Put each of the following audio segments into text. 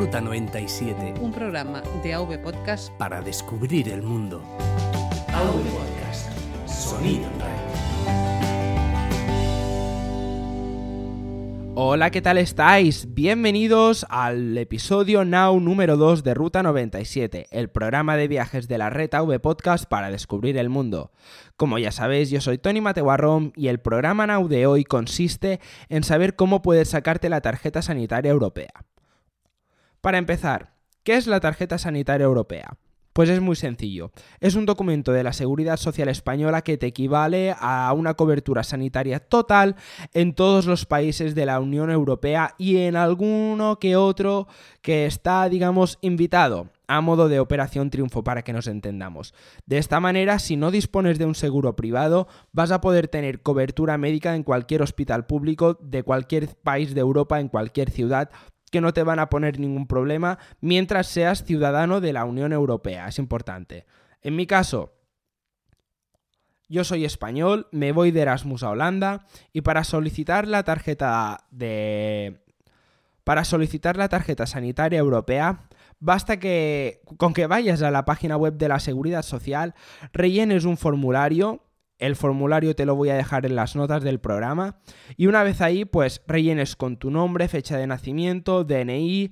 Ruta 97. Un programa de AV Podcast para descubrir el mundo. AV Podcast. Sonido en red. Hola, ¿qué tal estáis? Bienvenidos al episodio Now número 2 de Ruta 97, el programa de viajes de la red AV Podcast para descubrir el mundo. Como ya sabéis, yo soy Tony Mateguarrón y el programa Now de hoy consiste en saber cómo puedes sacarte la tarjeta sanitaria europea. Para empezar, ¿qué es la tarjeta sanitaria europea? Pues es muy sencillo. Es un documento de la Seguridad Social Española que te equivale a una cobertura sanitaria total en todos los países de la Unión Europea y en alguno que otro que está, digamos, invitado a modo de operación triunfo para que nos entendamos. De esta manera, si no dispones de un seguro privado, vas a poder tener cobertura médica en cualquier hospital público de cualquier país de Europa, en cualquier ciudad, que no te van a poner ningún problema mientras seas ciudadano de la Unión Europea. Es importante. En mi caso, yo soy español, me voy de Erasmus a Holanda y para solicitar la tarjeta de para solicitar la tarjeta sanitaria europea basta que con que vayas a la página web de la Seguridad Social, rellenes un formulario el formulario te lo voy a dejar en las notas del programa. Y una vez ahí, pues rellenes con tu nombre, fecha de nacimiento, DNI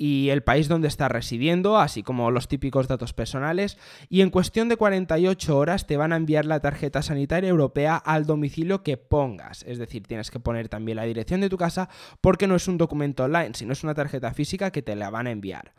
y el país donde estás residiendo, así como los típicos datos personales. Y en cuestión de 48 horas te van a enviar la tarjeta sanitaria europea al domicilio que pongas. Es decir, tienes que poner también la dirección de tu casa porque no es un documento online, sino es una tarjeta física que te la van a enviar.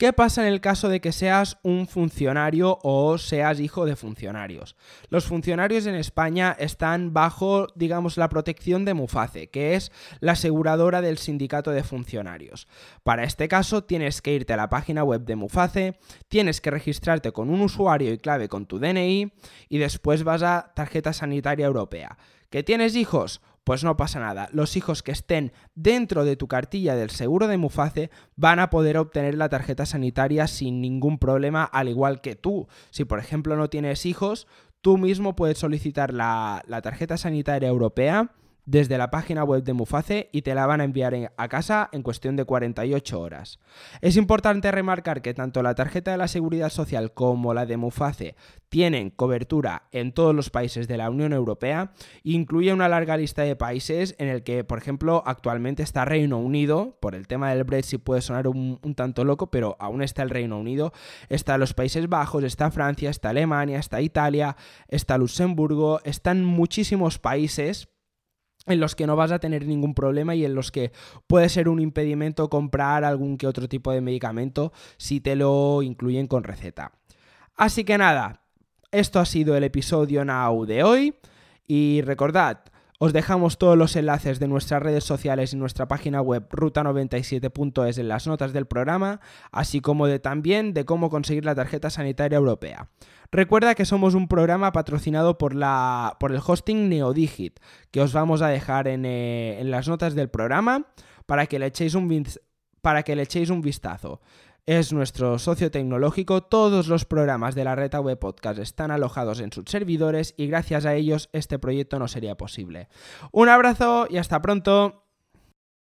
¿Qué pasa en el caso de que seas un funcionario o seas hijo de funcionarios? Los funcionarios en España están bajo, digamos, la protección de Muface, que es la aseguradora del sindicato de funcionarios. Para este caso tienes que irte a la página web de Muface, tienes que registrarte con un usuario y clave con tu DNI y después vas a tarjeta sanitaria europea. ¿Que tienes hijos? Pues no pasa nada, los hijos que estén dentro de tu cartilla del seguro de Muface van a poder obtener la tarjeta sanitaria sin ningún problema, al igual que tú. Si por ejemplo no tienes hijos, tú mismo puedes solicitar la, la tarjeta sanitaria europea desde la página web de Muface y te la van a enviar a casa en cuestión de 48 horas. Es importante remarcar que tanto la tarjeta de la Seguridad Social como la de Muface tienen cobertura en todos los países de la Unión Europea incluye una larga lista de países en el que, por ejemplo, actualmente está Reino Unido, por el tema del Brexit puede sonar un, un tanto loco, pero aún está el Reino Unido, está los Países Bajos, está Francia, está Alemania, está Italia, está Luxemburgo, están muchísimos países en los que no vas a tener ningún problema y en los que puede ser un impedimento comprar algún que otro tipo de medicamento si te lo incluyen con receta. Así que nada, esto ha sido el episodio Now de hoy y recordad, os dejamos todos los enlaces de nuestras redes sociales y nuestra página web ruta97.es en las notas del programa, así como de también de cómo conseguir la tarjeta sanitaria europea. Recuerda que somos un programa patrocinado por, la, por el hosting Neodigit, que os vamos a dejar en, eh, en las notas del programa para que le echéis un, para que le echéis un vistazo es nuestro socio tecnológico. Todos los programas de la red web podcast están alojados en sus servidores y gracias a ellos este proyecto no sería posible. Un abrazo y hasta pronto.